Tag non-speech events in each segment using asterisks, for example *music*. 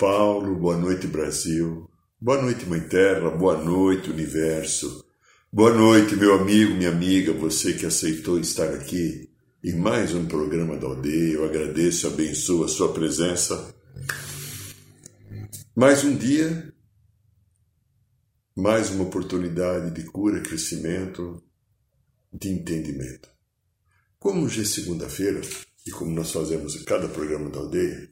Paulo. Boa noite, Brasil. Boa noite, Mãe Terra. Boa noite, Universo. Boa noite, meu amigo, minha amiga, você que aceitou estar aqui em mais um programa da aldeia. Eu agradeço abençoo a sua presença. Mais um dia, mais uma oportunidade de cura, crescimento, de entendimento. Como hoje é segunda-feira, e como nós fazemos em cada programa da aldeia,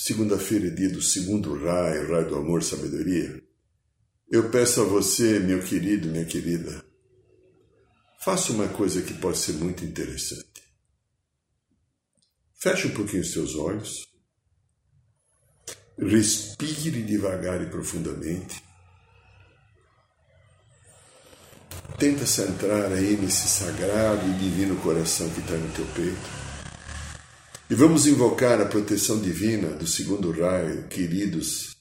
segunda-feira é dia do segundo raio, raio do amor, sabedoria. Eu peço a você, meu querido, minha querida, faça uma coisa que pode ser muito interessante. Feche um pouquinho os seus olhos, respire devagar e profundamente. Tenta centrar aí nesse sagrado e divino coração que está no teu peito. E vamos invocar a proteção divina do segundo raio, queridos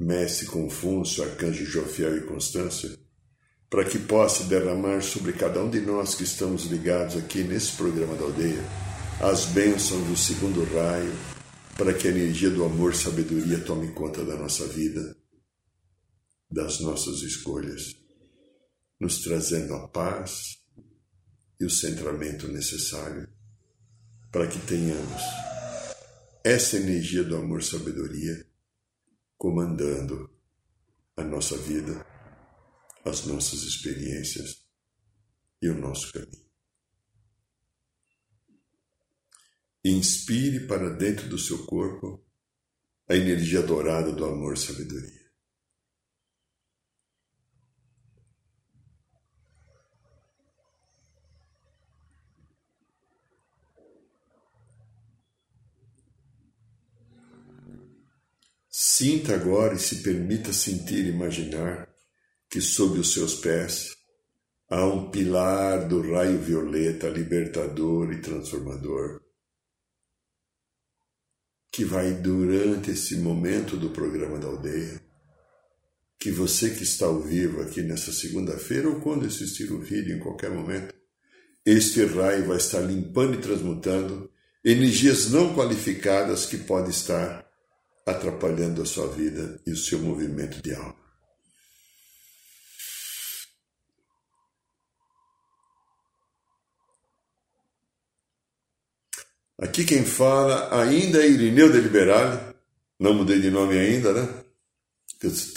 Mestre Confúcio, Arcanjo Jofiel e Constância, para que possa derramar sobre cada um de nós que estamos ligados aqui nesse programa da aldeia as bênçãos do segundo raio, para que a energia do amor e sabedoria tome conta da nossa vida, das nossas escolhas, nos trazendo a paz e o centramento necessário para que tenhamos essa energia do amor e sabedoria comandando a nossa vida, as nossas experiências e o nosso caminho. Inspire para dentro do seu corpo a energia dourada do amor Sinta agora e se permita sentir e imaginar que sob os seus pés há um pilar do raio violeta libertador e transformador que vai durante esse momento do programa da aldeia, que você que está ao vivo aqui nessa segunda-feira ou quando assistir o vídeo em qualquer momento, este raio vai estar limpando e transmutando energias não qualificadas que podem estar atrapalhando a sua vida e o seu movimento de alma. Aqui quem fala ainda é Irineu de Liberale, não mudei de nome ainda, né?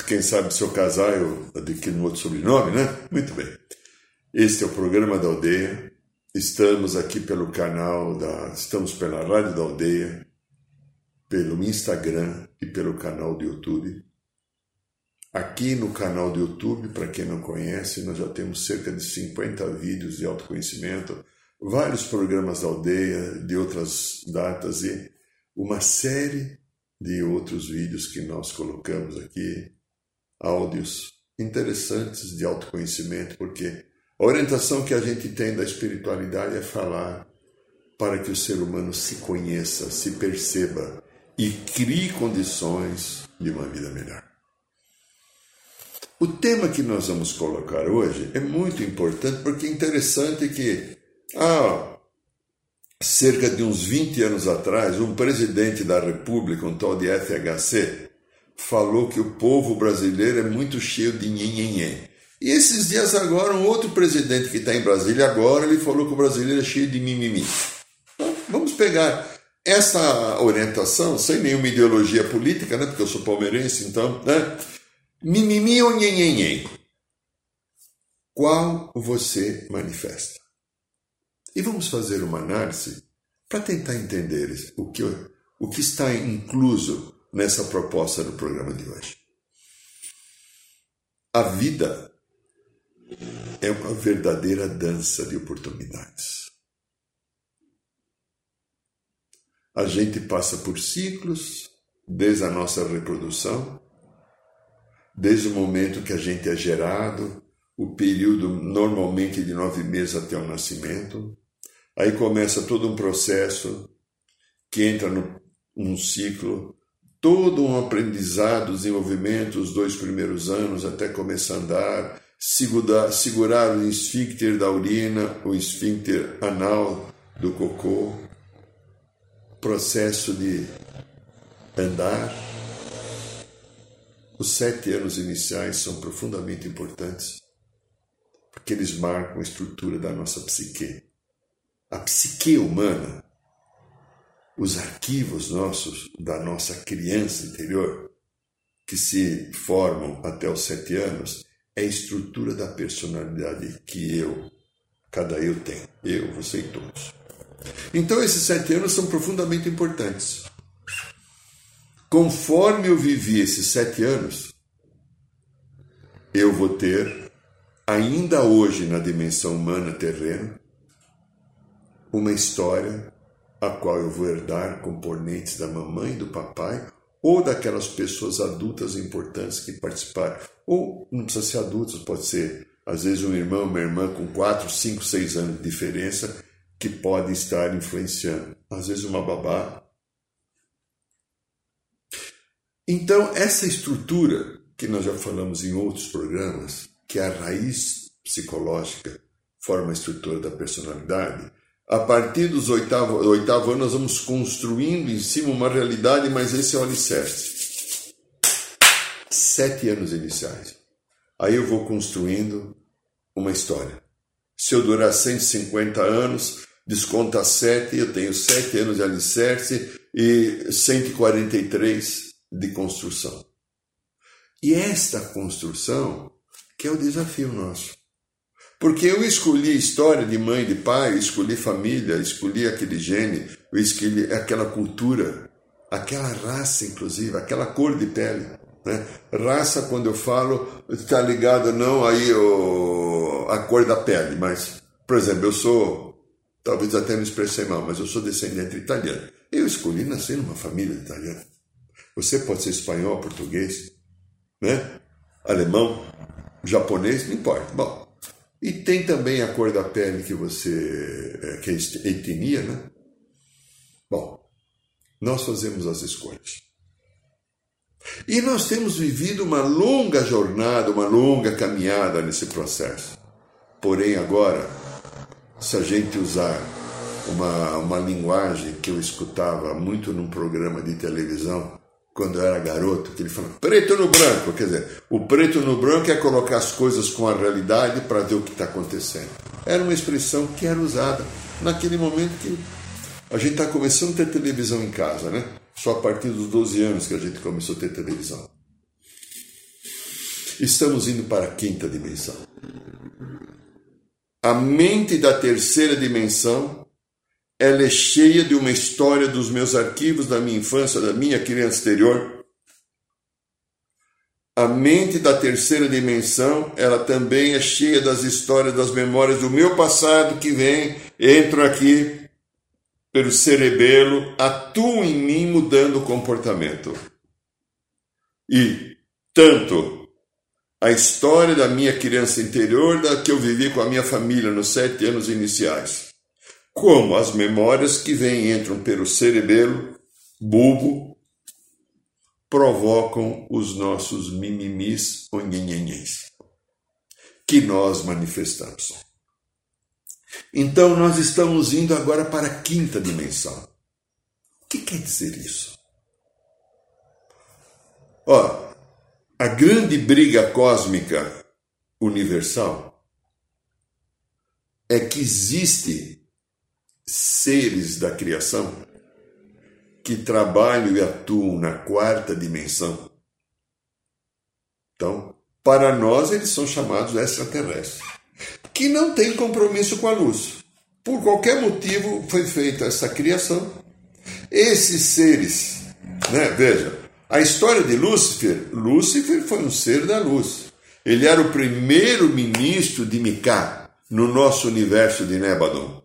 Quem sabe se eu casar eu adquiro um outro sobrenome, né? Muito bem. Este é o programa da aldeia. Estamos aqui pelo canal da. Estamos pela Rádio da Aldeia, pelo Instagram e pelo canal do YouTube. Aqui no canal do YouTube, para quem não conhece, nós já temos cerca de 50 vídeos de autoconhecimento, vários programas da aldeia, de outras datas e uma série de outros vídeos que nós colocamos aqui, áudios interessantes de autoconhecimento, porque a orientação que a gente tem da espiritualidade é falar para que o ser humano se conheça, se perceba e crie condições de uma vida melhor. O tema que nós vamos colocar hoje é muito importante porque é interessante que há cerca de uns 20 anos atrás, um presidente da República, um tal de FHC, falou que o povo brasileiro é muito cheio de nhenhenhê. E esses dias agora, um outro presidente que está em Brasília agora, ele falou que o brasileiro é cheio de mimimi. Então, vamos pegar essa orientação, sem nenhuma ideologia política, né, porque eu sou palmeirense, então, né, mimimi ou nhenhenhen. qual você manifesta. E vamos fazer uma análise para tentar entender o que, o que está incluso nessa proposta do programa de hoje. A vida é uma verdadeira dança de oportunidades. A gente passa por ciclos desde a nossa reprodução, desde o momento que a gente é gerado, o período normalmente de nove meses até o nascimento. Aí começa todo um processo que entra num ciclo, todo um aprendizado, desenvolvimento, os dois primeiros anos até começar a andar, segurar, segurar o esfíncter da urina, o esfíncter anal do cocô, processo de andar. Os sete anos iniciais são profundamente importantes porque eles marcam a estrutura da nossa psique. A psique humana, os arquivos nossos da nossa criança interior, que se formam até os sete anos, é a estrutura da personalidade que eu, cada eu tenho. Eu, você e todos. Então, esses sete anos são profundamente importantes. Conforme eu vivi esses sete anos, eu vou ter ainda hoje na dimensão humana terrena, uma história a qual eu vou herdar componentes da mamãe e do papai ou daquelas pessoas adultas importantes que participaram. Ou não precisa ser adultos, pode ser às vezes um irmão, uma irmã com 4, 5, 6 anos de diferença que pode estar influenciando. Às vezes uma babá. Então, essa estrutura que nós já falamos em outros programas, que é a raiz psicológica forma a estrutura da personalidade, a partir dos oitavo, oitavo ano nós vamos construindo em cima uma realidade, mas esse é o alicerce. Sete anos iniciais. Aí eu vou construindo uma história. Se eu durar 150 anos, desconta sete, eu tenho sete anos de alicerce e 143 de construção. E esta construção que é o desafio nosso. Porque eu escolhi história de mãe de pai, escolhi família, escolhi aquele gene, escolhi aquela cultura, aquela raça, inclusive, aquela cor de pele. Né? Raça, quando eu falo, está ligado não aí o, a cor da pele, mas, por exemplo, eu sou, talvez até me expressei mal, mas eu sou descendente italiano. Eu escolhi nascer numa família italiana. Você pode ser espanhol, português, né? alemão, japonês, não importa. Bom, e tem também a cor da pele que você, é, que é etnia, né? Bom, nós fazemos as escolhas. E nós temos vivido uma longa jornada, uma longa caminhada nesse processo. Porém, agora, se a gente usar uma, uma linguagem que eu escutava muito num programa de televisão, quando eu era garoto, que ele fala preto no branco, quer dizer, o preto no branco é colocar as coisas com a realidade para ver o que está acontecendo. Era uma expressão que era usada naquele momento que a gente está começando a ter televisão em casa, né? Só a partir dos 12 anos que a gente começou a ter televisão. Estamos indo para a quinta dimensão. A mente da terceira dimensão ela é cheia de uma história dos meus arquivos da minha infância, da minha criança exterior. A mente da terceira dimensão, ela também é cheia das histórias, das memórias do meu passado que vem, entram aqui pelo cerebelo, atuam em mim mudando o comportamento. E tanto a história da minha criança interior, da que eu vivi com a minha família nos sete anos iniciais, como as memórias que vêm entram pelo cerebelo, bulbo, provocam os nossos mimimis ou nhenhenhens, que nós manifestamos. Então nós estamos indo agora para a quinta dimensão. O que quer dizer isso? Ó, a grande briga cósmica universal é que existe seres da criação que trabalham e atuam na quarta dimensão. Então, para nós, eles são chamados extraterrestres. que não tem compromisso com a luz. Por qualquer motivo foi feita essa criação. Esses seres, né, veja, a história de Lúcifer, Lúcifer foi um ser da luz. Ele era o primeiro ministro de Micá no nosso universo de Nebadon.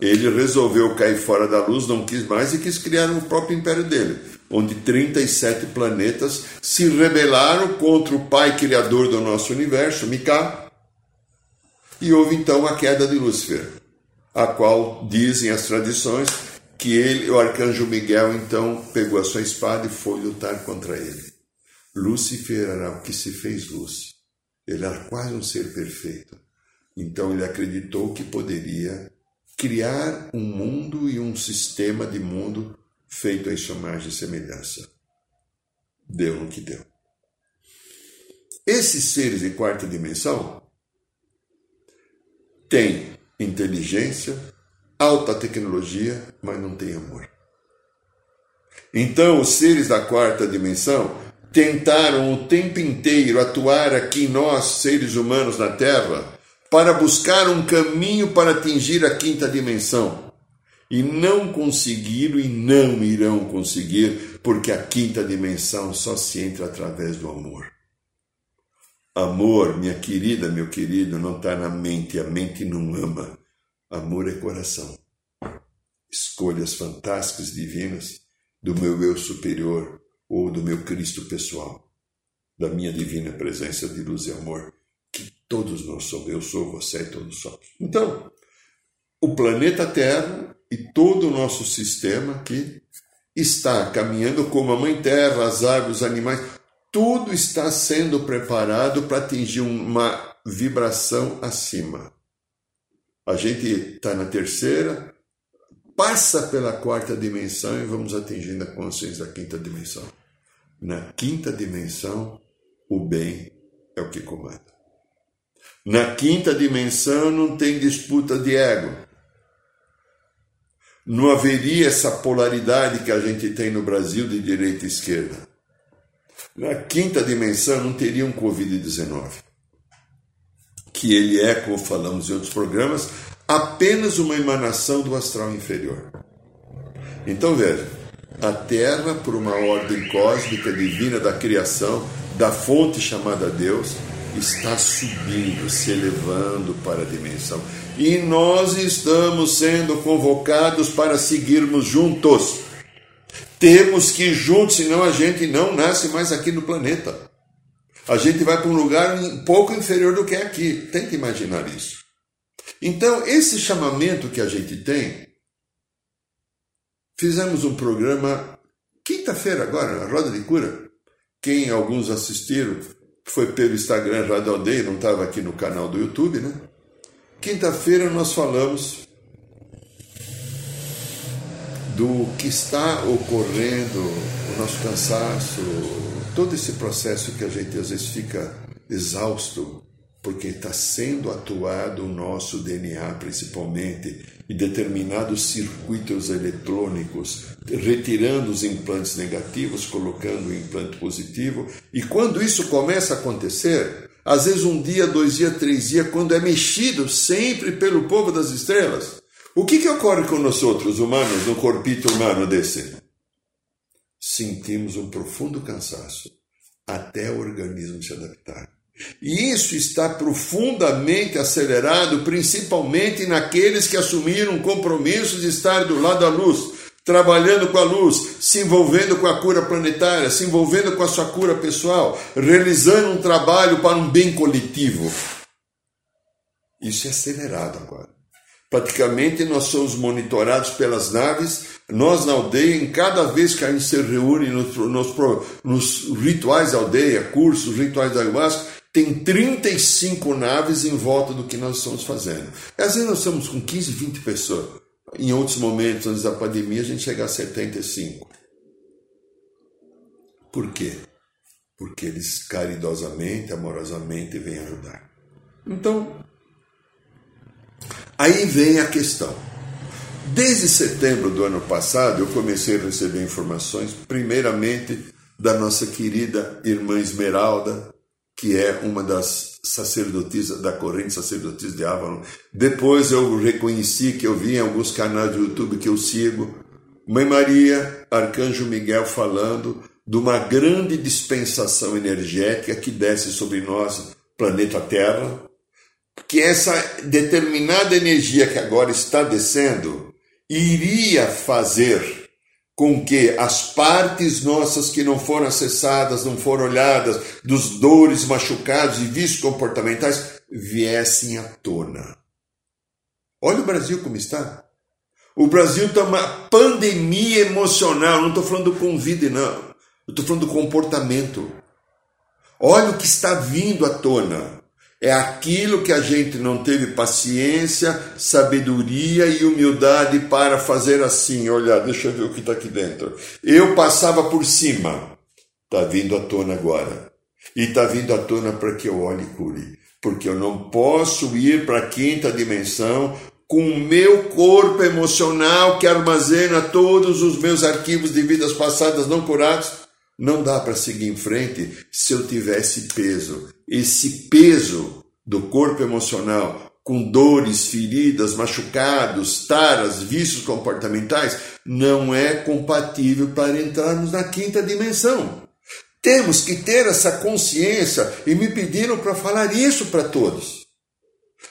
Ele resolveu cair fora da luz, não quis mais e quis criar o próprio império dele, onde 37 planetas se rebelaram contra o pai criador do nosso universo, Micá, e houve então a queda de Lúcifer, a qual dizem as tradições que ele, o arcanjo Miguel, então pegou a sua espada e foi lutar contra ele. Lúcifer era o que se fez luz. Ele era quase um ser perfeito. Então ele acreditou que poderia criar um mundo e um sistema de mundo feito em sua imagem e semelhança. Deu no que deu. Esses seres de quarta dimensão têm inteligência, alta tecnologia, mas não têm amor. Então, os seres da quarta dimensão tentaram o tempo inteiro atuar aqui nós, seres humanos na Terra, para buscar um caminho para atingir a quinta dimensão. E não conseguiram e não irão conseguir, porque a quinta dimensão só se entra através do amor. Amor, minha querida, meu querido, não está na mente, a mente não ama. Amor é coração. Escolhas fantásticas, divinas, do meu eu superior ou do meu Cristo pessoal, da minha divina presença de luz e amor que todos nós somos, eu sou, você e todos somos. Então, o planeta Terra e todo o nosso sistema aqui está caminhando como a Mãe Terra, as árvores, os animais, tudo está sendo preparado para atingir uma vibração acima. A gente está na terceira, passa pela quarta dimensão e vamos atingindo a consciência da quinta dimensão. Na quinta dimensão, o bem é o que comanda. Na quinta dimensão não tem disputa de ego. Não haveria essa polaridade que a gente tem no Brasil de direita e esquerda. Na quinta dimensão não teria um Covid-19. Que ele é, como falamos em outros programas, apenas uma emanação do astral inferior. Então veja, a Terra, por uma ordem cósmica divina da criação, da fonte chamada Deus, está subindo, se elevando para a dimensão. E nós estamos sendo convocados para seguirmos juntos. Temos que ir juntos, senão a gente não nasce mais aqui no planeta. A gente vai para um lugar um pouco inferior do que é aqui. Tem que imaginar isso. Então, esse chamamento que a gente tem, fizemos um programa quinta-feira agora, na Roda de Cura. Quem alguns assistiram, foi pelo Instagram Rádio Aldeia, não estava aqui no canal do YouTube, né? Quinta-feira nós falamos do que está ocorrendo, o nosso cansaço, todo esse processo que a gente às vezes fica exausto porque está sendo atuado o nosso DNA, principalmente, e determinados circuitos eletrônicos, retirando os implantes negativos, colocando o implante positivo. E quando isso começa a acontecer, às vezes um dia, dois dias, três dias, quando é mexido sempre pelo povo das estrelas, o que, que ocorre com nós outros humanos, no corpito humano desse? Sentimos um profundo cansaço até o organismo se adaptar. E isso está profundamente acelerado, principalmente naqueles que assumiram o compromisso de estar do lado da luz, trabalhando com a luz, se envolvendo com a cura planetária, se envolvendo com a sua cura pessoal, realizando um trabalho para um bem coletivo. Isso é acelerado agora. Praticamente nós somos monitorados pelas naves, nós na aldeia, em cada vez que a gente se reúne nos, nos, nos rituais da aldeia, cursos, rituais da ayahuasca, tem 35 naves em volta do que nós estamos fazendo. Às vezes nós estamos com 15, 20 pessoas. Em outros momentos, antes da pandemia, a gente chega a 75. Por quê? Porque eles caridosamente, amorosamente vêm ajudar. Então, aí vem a questão. Desde setembro do ano passado, eu comecei a receber informações, primeiramente da nossa querida irmã Esmeralda, que é uma das sacerdotisa da corrente sacerdotisa de Avalon. Depois eu reconheci que eu vi em alguns canais do YouTube que eu sigo Mãe Maria, Arcanjo Miguel falando de uma grande dispensação energética que desce sobre nós, planeta Terra, que essa determinada energia que agora está descendo iria fazer com que as partes nossas que não foram acessadas, não foram olhadas, dos dores, machucados e vícios comportamentais, viessem à tona. Olha o Brasil como está. O Brasil está uma pandemia emocional. Não estou falando do Covid, não. Eu estou falando do comportamento. Olha o que está vindo à tona. É aquilo que a gente não teve paciência, sabedoria e humildade para fazer assim. Olha, deixa eu ver o que está aqui dentro. Eu passava por cima. Está vindo à tona agora. E está vindo à tona para que eu olhe e cure. Porque eu não posso ir para a quinta dimensão com o meu corpo emocional que armazena todos os meus arquivos de vidas passadas não curados não dá para seguir em frente se eu tivesse peso. Esse peso do corpo emocional, com dores, feridas, machucados, taras, vícios comportamentais, não é compatível para entrarmos na quinta dimensão. Temos que ter essa consciência e me pediram para falar isso para todos.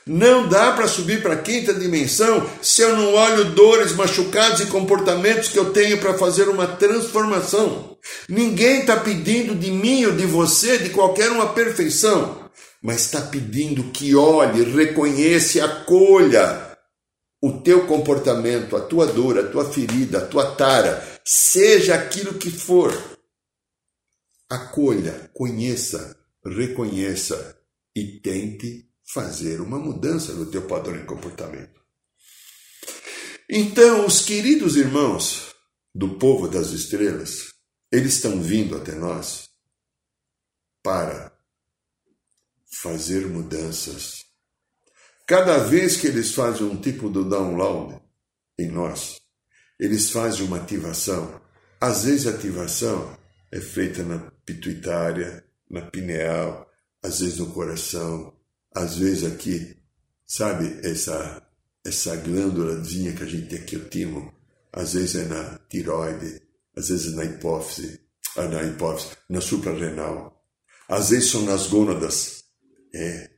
Não dá para subir para a quinta dimensão se eu não olho dores, machucados e comportamentos que eu tenho para fazer uma transformação. Ninguém está pedindo de mim ou de você, de qualquer uma perfeição, mas está pedindo que olhe, reconheça acolha o teu comportamento, a tua dor, a tua ferida, a tua tara, seja aquilo que for. Acolha, conheça, reconheça e tente fazer uma mudança no teu padrão de comportamento. Então, os queridos irmãos do povo das estrelas, eles estão vindo até nós para fazer mudanças. Cada vez que eles fazem um tipo de download em nós, eles fazem uma ativação. Às vezes a ativação é feita na pituitária, na pineal, às vezes no coração, às vezes aqui, sabe, essa, essa glândulazinha que a gente tem aqui, o timo, às vezes é na tiroide, às vezes é na hipófise, ah, na hipófise, na suprarrenal, às vezes são nas gônadas. É.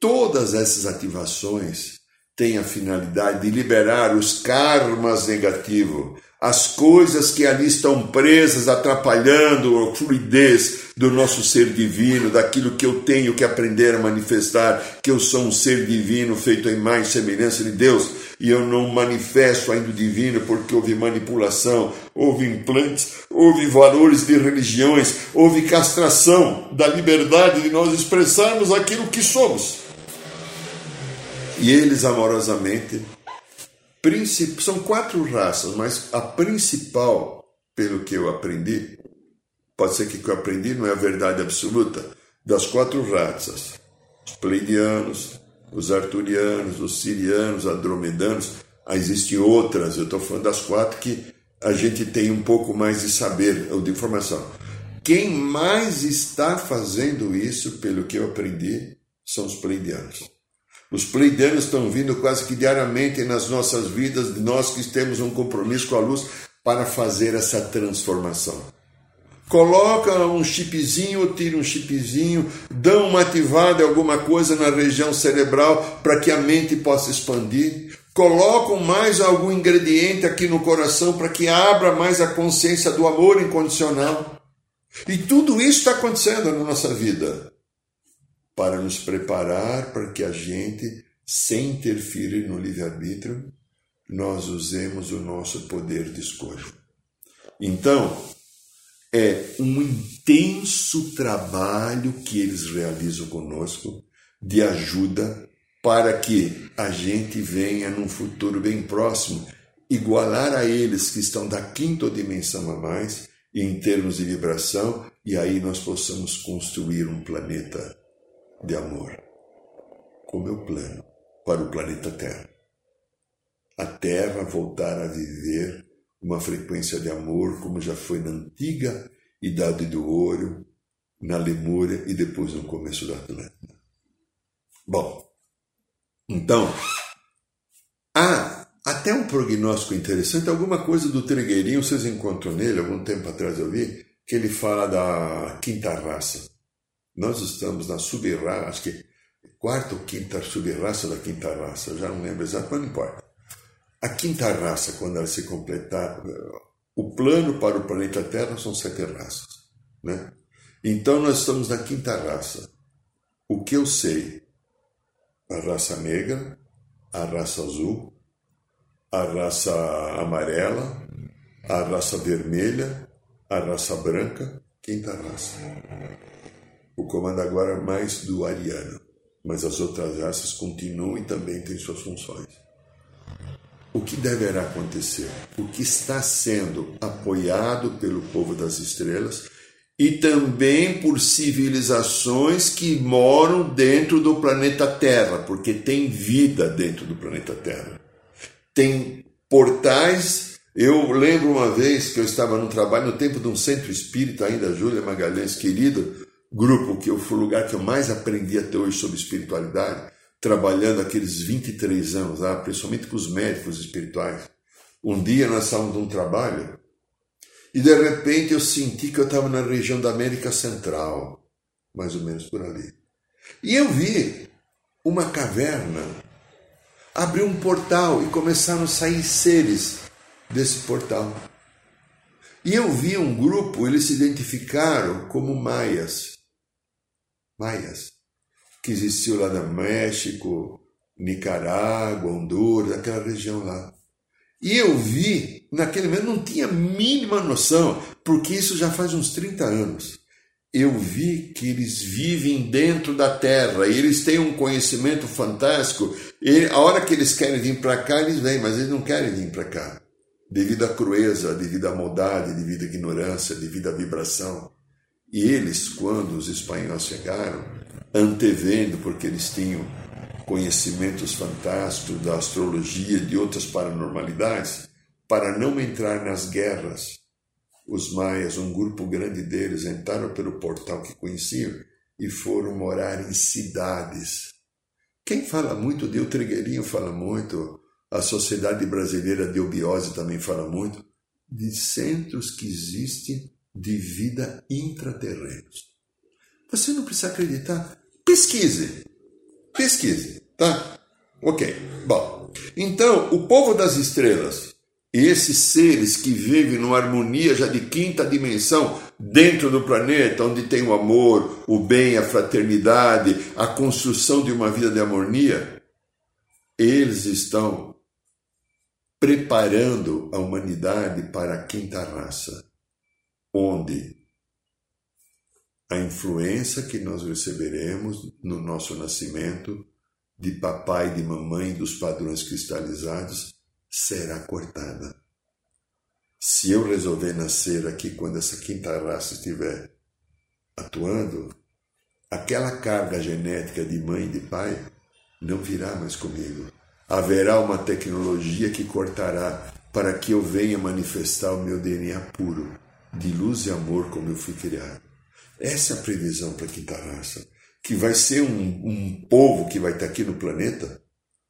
Todas essas ativações têm a finalidade de liberar os karmas negativos, as coisas que ali estão presas, atrapalhando a fluidez do nosso ser divino, daquilo que eu tenho que aprender a manifestar, que eu sou um ser divino feito em mais semelhança de Deus, e eu não manifesto ainda o divino porque houve manipulação, houve implantes, houve valores de religiões, houve castração da liberdade de nós expressarmos aquilo que somos. E eles amorosamente são quatro raças, mas a principal, pelo que eu aprendi, pode ser que o que eu aprendi não é a verdade absoluta, das quatro raças, os pleidianos, os arturianos, os sirianos, os andromedanos, existem outras, eu estou falando das quatro que a gente tem um pouco mais de saber ou de informação. Quem mais está fazendo isso, pelo que eu aprendi, são os pleidianos. Os pleidianos estão vindo quase que diariamente nas nossas vidas, nós que temos um compromisso com a luz para fazer essa transformação. Coloca um chipzinho, tira um chipzinho, dão uma ativada alguma coisa na região cerebral para que a mente possa expandir. Colocam mais algum ingrediente aqui no coração para que abra mais a consciência do amor incondicional. E tudo isso está acontecendo na nossa vida para nos preparar para que a gente, sem interferir no livre-arbítrio, nós usemos o nosso poder de escolha. Então, é um intenso trabalho que eles realizam conosco de ajuda para que a gente venha num futuro bem próximo igualar a eles que estão da quinta dimensão a mais em termos de vibração e aí nós possamos construir um planeta de amor, com meu plano para o planeta Terra. A Terra voltar a viver uma frequência de amor como já foi na antiga Idade do Ouro, na Lemúria e depois no começo da Atlântida. Bom, então, há até um prognóstico interessante, alguma coisa do Trigueirinho, vocês encontram nele, algum tempo atrás eu vi, que ele fala da quinta raça. Nós estamos na sub-raça, acho que quarta ou quinta sub-raça da quinta raça, já não lembro exatamente, mas não importa. A quinta raça, quando ela se completar, o plano para o planeta Terra são sete raças. Né? Então nós estamos na quinta raça. O que eu sei? A raça negra, a raça azul, a raça amarela, a raça vermelha, a raça branca, quinta raça. O comando agora é mais do ariano, mas as outras raças continuam e também têm suas funções. O que deverá acontecer? O que está sendo apoiado pelo povo das estrelas e também por civilizações que moram dentro do planeta Terra, porque tem vida dentro do planeta Terra. Tem portais. Eu lembro uma vez que eu estava num trabalho no tempo de um centro espírita, ainda Júlia Magalhães, querido, grupo que eu fui o lugar que eu mais aprendi até hoje sobre espiritualidade, trabalhando aqueles 23 anos lá, principalmente com os médicos espirituais. Um dia nós estávamos num trabalho e de repente eu senti que eu estava na região da América Central, mais ou menos por ali. E eu vi uma caverna abrir um portal e começaram a sair seres desse portal. E eu vi um grupo, eles se identificaram como maias. Maias. Que existiu lá no México, Nicarágua, Honduras, aquela região lá. E eu vi, naquele momento, não tinha a mínima noção, porque isso já faz uns 30 anos. Eu vi que eles vivem dentro da terra, e eles têm um conhecimento fantástico. E a hora que eles querem vir para cá, eles vêm, mas eles não querem vir para cá. Devido à crueza, devido à maldade, devido à ignorância, devido à vibração. E eles, quando os espanhóis chegaram, antevendo, porque eles tinham conhecimentos fantásticos da astrologia e de outras paranormalidades, para não entrar nas guerras. Os maias, um grupo grande deles, entraram pelo portal que conheciam e foram morar em cidades. Quem fala muito, de Trigueirinho fala muito, a Sociedade Brasileira de Obiose também fala muito, de centros que existem de vida intraterrenos. Você não precisa acreditar. Pesquise. Pesquise, tá? Ok. Bom, então, o povo das estrelas, esses seres que vivem numa harmonia já de quinta dimensão dentro do planeta, onde tem o amor, o bem, a fraternidade, a construção de uma vida de harmonia, eles estão preparando a humanidade para a quinta raça, onde a influência que nós receberemos no nosso nascimento de papai de mamãe dos padrões cristalizados será cortada. Se eu resolver nascer aqui quando essa quinta raça estiver atuando, aquela carga genética de mãe e de pai não virá mais comigo. Haverá uma tecnologia que cortará para que eu venha manifestar o meu DNA puro, de luz e amor como eu fui criado. Essa é a previsão para a quinta raça, que vai ser um, um povo que vai estar aqui no planeta,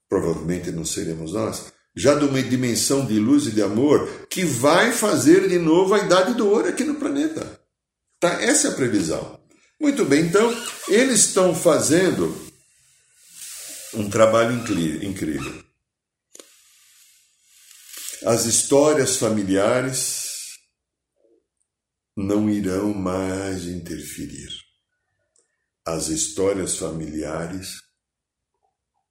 provavelmente não seremos nós, já de uma dimensão de luz e de amor, que vai fazer de novo a idade do ouro aqui no planeta. Tá? Essa é a previsão. Muito bem, então, eles estão fazendo um trabalho incrível. As histórias familiares não irão mais interferir. As histórias familiares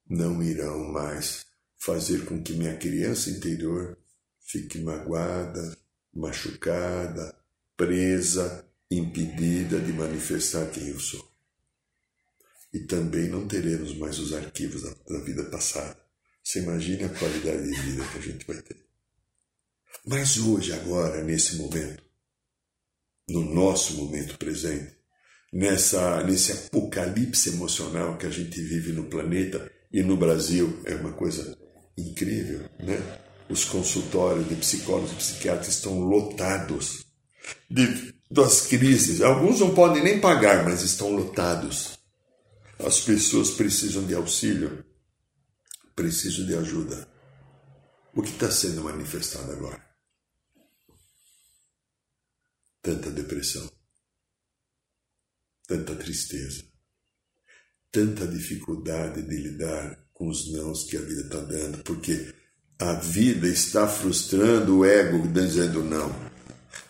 não irão mais fazer com que minha criança interior fique magoada, machucada, presa, impedida de manifestar quem eu sou. E também não teremos mais os arquivos da, da vida passada. Você imagine a qualidade de vida que a gente vai ter. Mas hoje, agora, nesse momento, no nosso momento presente, nessa nesse apocalipse emocional que a gente vive no planeta e no Brasil é uma coisa incrível, né? Os consultórios de psicólogos e psiquiatras estão lotados de, das crises. Alguns não podem nem pagar, mas estão lotados. As pessoas precisam de auxílio, precisam de ajuda. O que está sendo manifestado agora? Tanta depressão, tanta tristeza, tanta dificuldade de lidar com os nãos que a vida está dando, porque a vida está frustrando o ego dizendo não.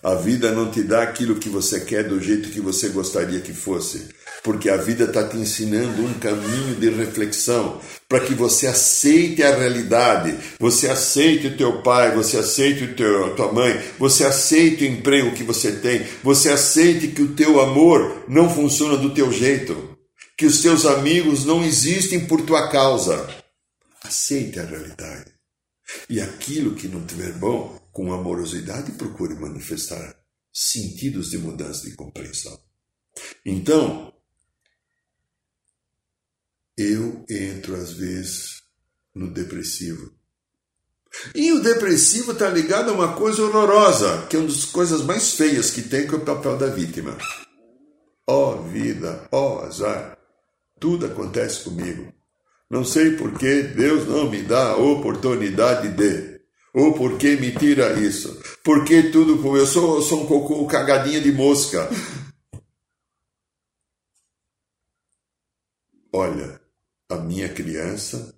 A vida não te dá aquilo que você quer do jeito que você gostaria que fosse, porque a vida está te ensinando um caminho de reflexão para que você aceite a realidade, você aceite o teu pai, você aceite o teu, a tua mãe, você aceite o emprego que você tem, você aceite que o teu amor não funciona do teu jeito, que os teus amigos não existem por tua causa. Aceite a realidade. E aquilo que não tiver bom, com amorosidade, procure manifestar sentidos de mudança de compreensão. Então, eu entro às vezes no depressivo. E o depressivo está ligado a uma coisa horrorosa, que é uma das coisas mais feias que tem, que é o papel da vítima. Ó oh, vida, ó oh, azar, tudo acontece comigo. Não sei por que Deus não me dá a oportunidade de. Ou por que me tira isso? Porque tudo. Eu sou, eu sou um cocô cagadinha de mosca. Olha, a minha criança,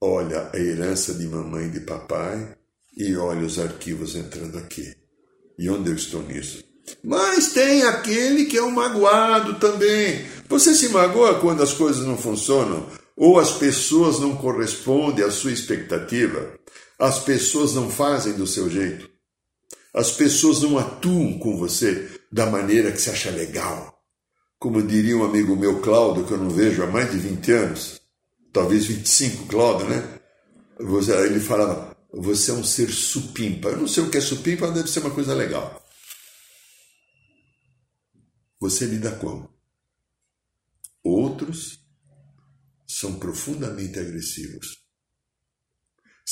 olha a herança de mamãe e de papai e olha os arquivos entrando aqui. E onde eu estou nisso? Mas tem aquele que é um magoado também. Você se magoa quando as coisas não funcionam? ou as pessoas não correspondem à sua expectativa, as pessoas não fazem do seu jeito, as pessoas não atuam com você da maneira que você acha legal. Como diria um amigo meu, Cláudio, que eu não vejo há mais de 20 anos, talvez 25, Cláudio, né? Ele falava, você é um ser supimpa. Eu não sei o que é supimpa, mas deve ser uma coisa legal. Você lida como? Outros são profundamente agressivos.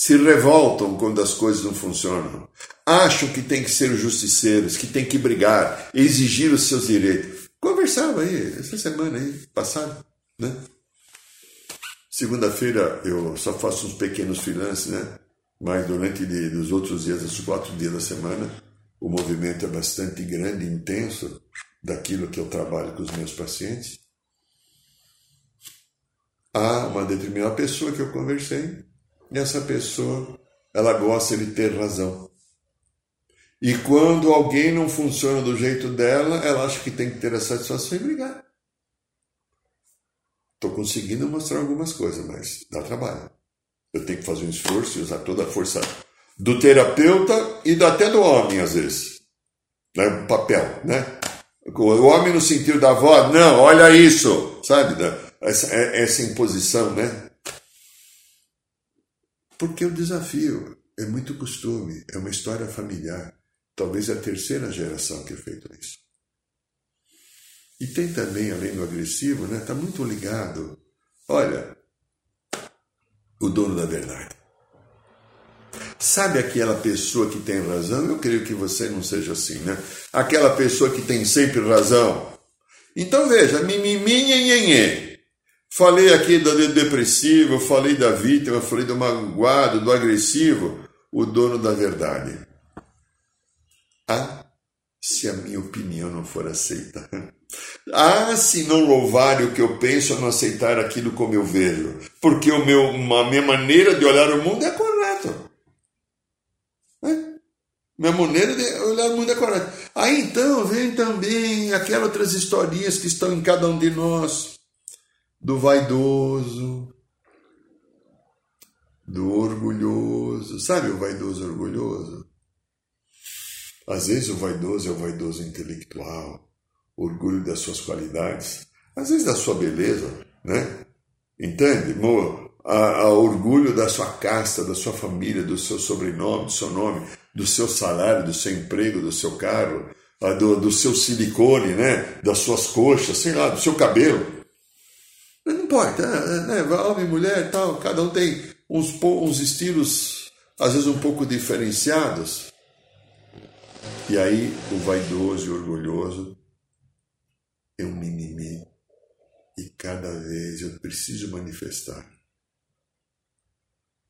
Se revoltam quando as coisas não funcionam. Acham que tem que ser justiceiros, que tem que brigar, exigir os seus direitos. Conversava aí, essa semana aí, passada, né? Segunda-feira eu só faço uns pequenos freelances, né? Mas durante de, os outros dias, os quatro dias da semana, o movimento é bastante grande, intenso, daquilo que eu trabalho com os meus pacientes a uma determinada pessoa que eu conversei, essa pessoa, ela gosta de ter razão. E quando alguém não funciona do jeito dela, ela acha que tem que ter a satisfação e brigar. Estou conseguindo mostrar algumas coisas, mas dá trabalho. Eu tenho que fazer um esforço e usar toda a força do terapeuta e até do homem, às vezes. Né? Papel, né? O homem no sentido da avó, não, olha isso, sabe? essa, é, essa imposição, né? Porque o desafio é muito costume, é uma história familiar. Talvez a terceira geração que é feito isso. E tem também, além do agressivo, né? Está muito ligado. Olha, o dono da verdade. Sabe aquela pessoa que tem razão? Eu creio que você não seja assim, né? Aquela pessoa que tem sempre razão. Então veja, mimimi, nhenhenhê. Falei aqui do depressivo, falei da vítima, falei do magoado, do agressivo, o dono da verdade. Ah, se a minha opinião não for aceita. Ah, se não louvar o que eu penso, não aceitar aquilo como eu vejo. Porque o meu, a minha maneira de olhar o mundo é correta. É? Minha maneira de olhar o mundo é correta. Aí então vem também aquelas outras historinhas que estão em cada um de nós do vaidoso, do orgulhoso. Sabe o vaidoso orgulhoso? Às vezes o vaidoso é o vaidoso intelectual, orgulho das suas qualidades, às vezes da sua beleza, né? Entende? A, a orgulho da sua casta, da sua família, do seu sobrenome, do seu nome, do seu salário, do seu emprego, do seu carro, do, do seu silicone, né? Das suas coxas, sei lá, do seu cabelo. Não importa, né? homem, mulher tal, cada um tem uns, uns estilos, às vezes um pouco diferenciados. E aí o vaidoso e orgulhoso é um mimimi e cada vez eu preciso manifestar.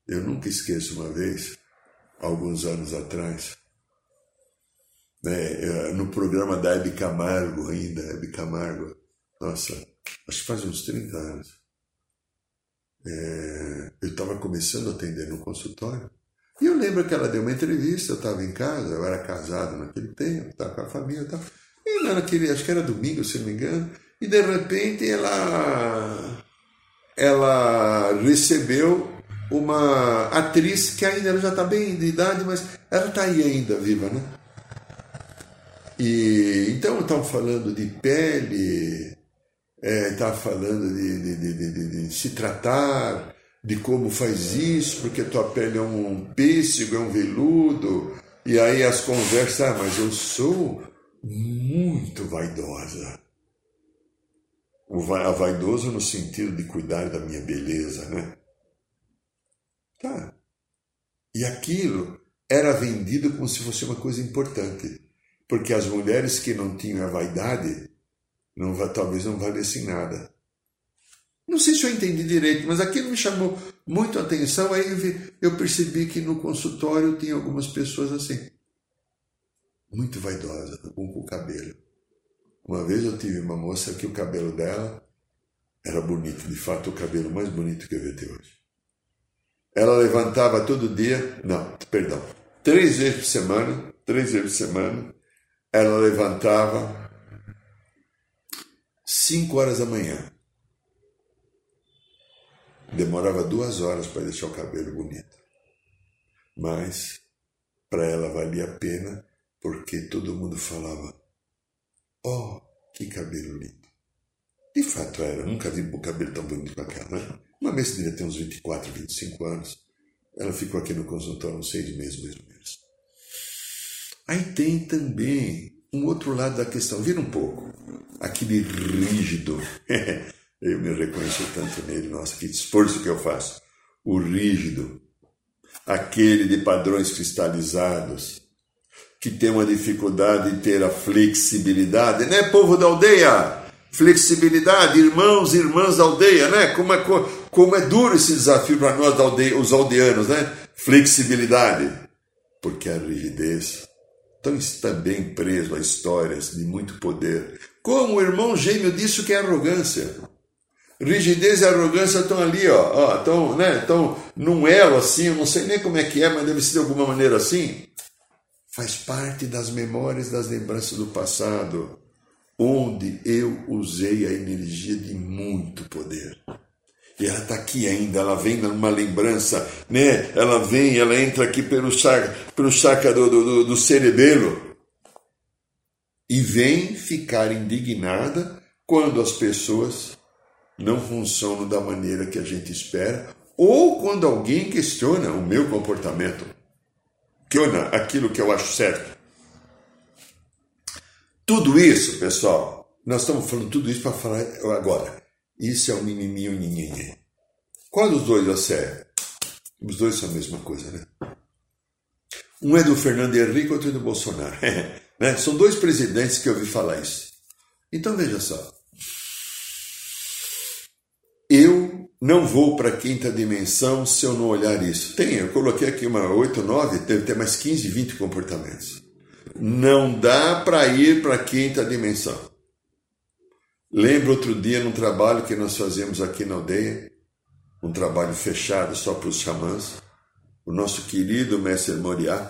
Eu nunca esqueço uma vez, alguns anos atrás, né, no programa da Hebe Camargo ainda, Hebe Camargo, nossa, acho que faz uns 30 anos. É, eu estava começando a atender no consultório. E eu lembro que ela deu uma entrevista, eu estava em casa, eu era casado naquele tempo, estava com a família e tal. E naquele, acho que era domingo, se não me engano, e de repente ela, ela recebeu uma atriz que ainda ela já está bem de idade, mas ela está aí ainda viva, né? E então estão falando de pele, está é, falando de, de, de, de, se tratar, de como faz isso, porque tua pele é um pêssego, é um veludo, e aí as conversas, ah, mas eu sou muito vaidosa. A vaidoso no sentido de cuidar da minha beleza, né? Tá. E aquilo era vendido como se fosse uma coisa importante, porque as mulheres que não tinham a vaidade não, talvez não valessem nada. Não sei se eu entendi direito, mas aquilo me chamou muito a atenção. Aí eu percebi que no consultório tinha algumas pessoas assim, muito vaidosas, com o cabelo. Uma vez eu tive uma moça que o cabelo dela era bonito, de fato, o cabelo mais bonito que eu vi até hoje. Ela levantava todo dia, não, perdão, três vezes por semana, três vezes por semana, ela levantava cinco horas da manhã. Demorava duas horas para deixar o cabelo bonito. Mas para ela valia a pena porque todo mundo falava: Oh, que cabelo lindo! De fato era, nunca vi um cabelo tão bonito com aquela, né? Uma vez devia ter uns 24, 25 anos. Ela ficou aqui no consultório uns seis meses, mais ou menos. Aí tem também um outro lado da questão. Vira um pouco. Aquele rígido. *laughs* eu me reconheço tanto nele. Nossa, que esforço que eu faço. O rígido. Aquele de padrões cristalizados. Que tem uma dificuldade de ter a flexibilidade. Né, povo da aldeia? Flexibilidade, irmãos e irmãs da aldeia, né? Como é, como é duro esse desafio para nós, aldeia, os aldeanos, né? Flexibilidade. Porque a rigidez estão também preso a histórias de muito poder. Como o irmão gêmeo disse que é arrogância. Rigidez e arrogância estão ali, ó estão, né, estão num elo assim, eu não sei nem como é que é, mas deve ser de alguma maneira assim. Faz parte das memórias, das lembranças do passado, onde eu usei a energia de muito poder. E ela está aqui ainda, ela vem numa lembrança, né? Ela vem, ela entra aqui pelo chakra, pelo chakra do, do, do cerebelo e vem ficar indignada quando as pessoas não funcionam da maneira que a gente espera ou quando alguém questiona o meu comportamento, questiona aquilo que eu acho certo. Tudo isso, pessoal, nós estamos falando tudo isso para falar agora. Isso é o mimimi e o. Qual dos dois você é? Os dois são a mesma coisa, né? Um é do Fernando Henrique, outro é do Bolsonaro. *laughs* né? São dois presidentes que eu ouvi falar isso. Então veja só. Eu não vou para a quinta dimensão se eu não olhar isso. Tem, eu coloquei aqui uma 8, 9, deve ter mais 15, 20 comportamentos. Não dá para ir para a quinta dimensão. Lembro outro dia num trabalho que nós fazemos aqui na aldeia, um trabalho fechado só para os xamãs, o nosso querido mestre Moriá,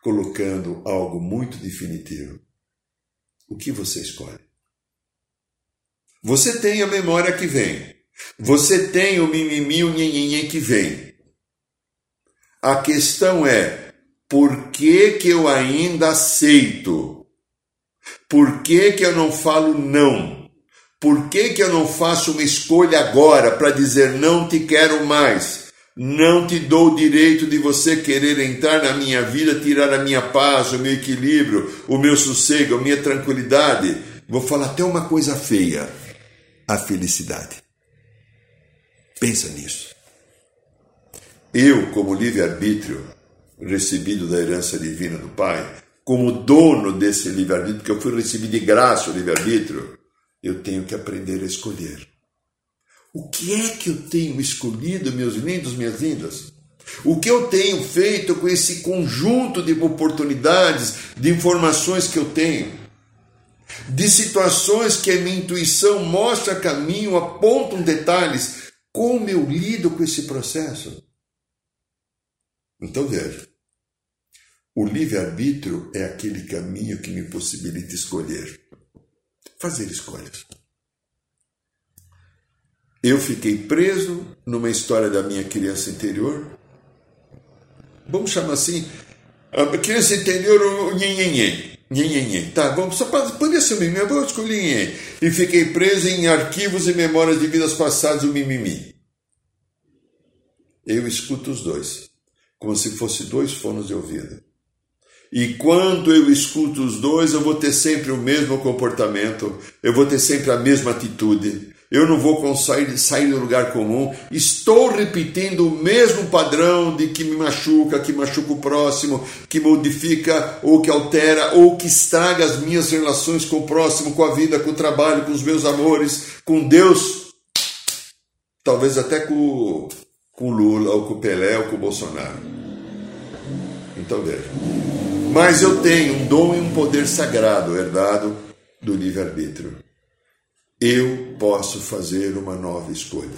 colocando algo muito definitivo. O que você escolhe? Você tem a memória que vem. Você tem o mimimi, o que vem. A questão é, por que, que eu ainda aceito por que, que eu não falo não? Por que, que eu não faço uma escolha agora para dizer não te quero mais? Não te dou o direito de você querer entrar na minha vida, tirar a minha paz, o meu equilíbrio, o meu sossego, a minha tranquilidade. Vou falar até uma coisa feia: a felicidade. Pensa nisso. Eu, como livre-arbítrio, recebido da herança divina do Pai, como dono desse livre-arbítrio, porque eu fui receber de graça o livre-arbítrio, eu tenho que aprender a escolher. O que é que eu tenho escolhido, meus lindos, minhas lindas? O que eu tenho feito com esse conjunto de oportunidades, de informações que eu tenho? De situações que a minha intuição mostra caminho, apontam detalhes. Como eu lido com esse processo? Então veja, o livre-arbítrio é aquele caminho que me possibilita escolher, fazer escolhas. Eu fiquei preso numa história da minha criança interior. Vamos chamar assim, a criança interior, o nhenhenhen. Nhenhenhen. Tá, vamos só poder ser mimimi, vou escolher nhenhen. E fiquei preso em arquivos e memórias de vidas passadas, o mimimi. Eu escuto os dois, como se fossem dois fones de ouvido. E quando eu escuto os dois, eu vou ter sempre o mesmo comportamento, eu vou ter sempre a mesma atitude, eu não vou sair, sair do lugar comum, estou repetindo o mesmo padrão de que me machuca, que machuca o próximo, que modifica ou que altera ou que estraga as minhas relações com o próximo, com a vida, com o trabalho, com os meus amores, com Deus, talvez até com, com Lula, ou com Pelé, ou com Bolsonaro. Então veja. Mas eu tenho um dom e um poder sagrado herdado do livre-arbítrio. Eu posso fazer uma nova escolha.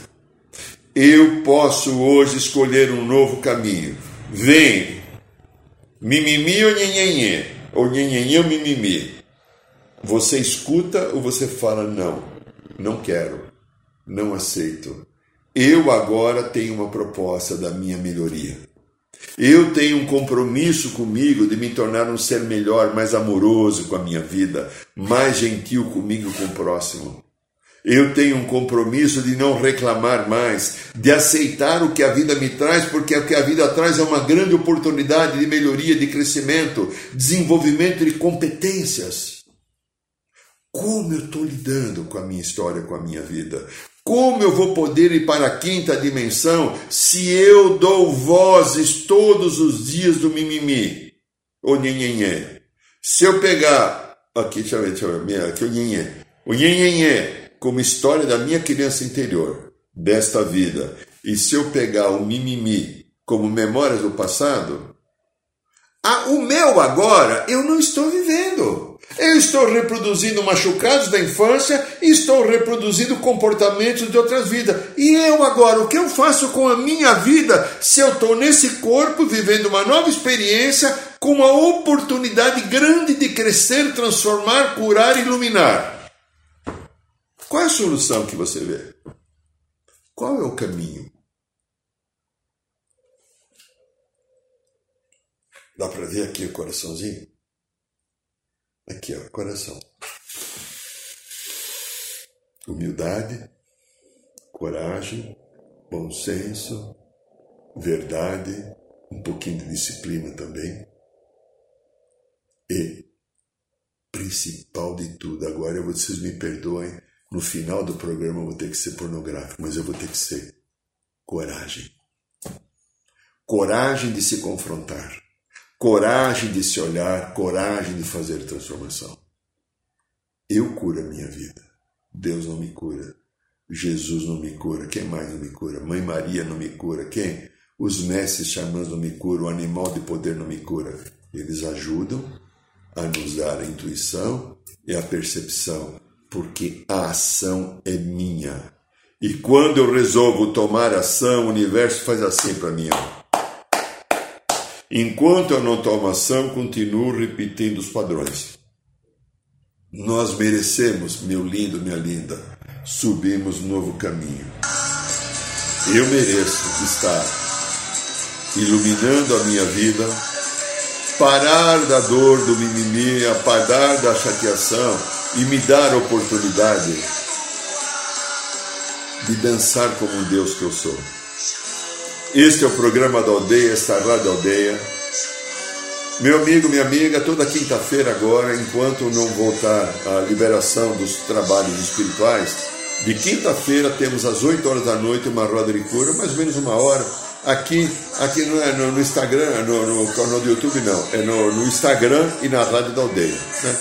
Eu posso hoje escolher um novo caminho. Vem, mimimi ou nhenhenhê, ou nhenhenhê ou mimimi. Você escuta ou você fala não, não quero, não aceito. Eu agora tenho uma proposta da minha melhoria. Eu tenho um compromisso comigo de me tornar um ser melhor, mais amoroso com a minha vida, mais gentil comigo com o próximo. Eu tenho um compromisso de não reclamar mais, de aceitar o que a vida me traz, porque o que a vida traz é uma grande oportunidade de melhoria, de crescimento, desenvolvimento de competências. Como eu estou lidando com a minha história, com a minha vida? Como eu vou poder ir para a quinta dimensão se eu dou vozes todos os dias do mimimi? O nhenhenhé. Se eu pegar. Aqui, deixa eu ver, deixa eu ver. Aqui o nhenhé. O nhenhenhé como história da minha criança interior, desta vida. E se eu pegar o mimimi como memórias do passado, ah, o meu agora eu não estou vivendo. Eu estou reproduzindo machucados da infância e estou reproduzindo comportamentos de outras vidas. E eu agora, o que eu faço com a minha vida se eu estou nesse corpo vivendo uma nova experiência com uma oportunidade grande de crescer, transformar, curar, iluminar? Qual é a solução que você vê? Qual é o caminho? Dá para ver aqui o coraçãozinho? Aqui, ó, coração. Humildade, coragem, bom senso, verdade, um pouquinho de disciplina também. E, principal de tudo, agora vocês me perdoem, no final do programa eu vou ter que ser pornográfico, mas eu vou ter que ser coragem. Coragem de se confrontar coragem de se olhar, coragem de fazer transformação. Eu curo a minha vida. Deus não me cura. Jesus não me cura. Quem mais não me cura? Mãe Maria não me cura. Quem? Os mestres xamãs não me curam. O animal de poder não me cura. Eles ajudam a nos dar a intuição e a percepção, porque a ação é minha. E quando eu resolvo tomar ação, o universo faz assim para mim. Ó. Enquanto eu não tomo ação, continuo repetindo os padrões. Nós merecemos, meu lindo, minha linda, subimos um novo caminho. Eu mereço estar iluminando a minha vida, parar da dor do mimimi, parar da chateação e me dar a oportunidade de dançar como um Deus que eu sou. Este é o programa da aldeia, esta rádio aldeia. Meu amigo, minha amiga, toda quinta-feira agora, enquanto não voltar a liberação dos trabalhos espirituais, de quinta-feira temos às 8 horas da noite uma roda de cura, mais ou menos uma hora, aqui, aqui não é no, no Instagram, no, no, canal do YouTube não, é no, no, Instagram e na rádio da aldeia. Né?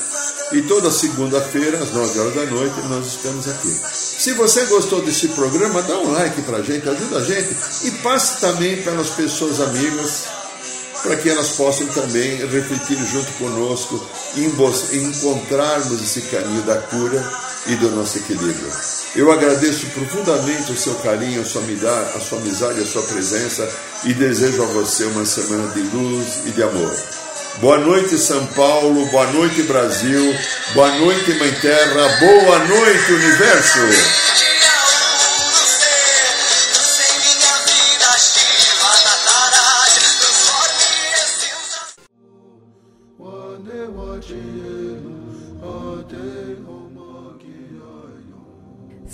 E toda segunda-feira, às 9 horas da noite, nós estamos aqui. Se você gostou desse programa, dá um like pra gente, ajuda a gente e passe também pelas pessoas amigas para que elas possam também refletir junto conosco e encontrarmos esse caminho da cura e do nosso equilíbrio. Eu agradeço profundamente o seu carinho, a sua, amizade, a sua amizade, a sua presença e desejo a você uma semana de luz e de amor. Boa noite, São Paulo. Boa noite, Brasil. Boa noite, Mãe Terra. Boa noite, Universo.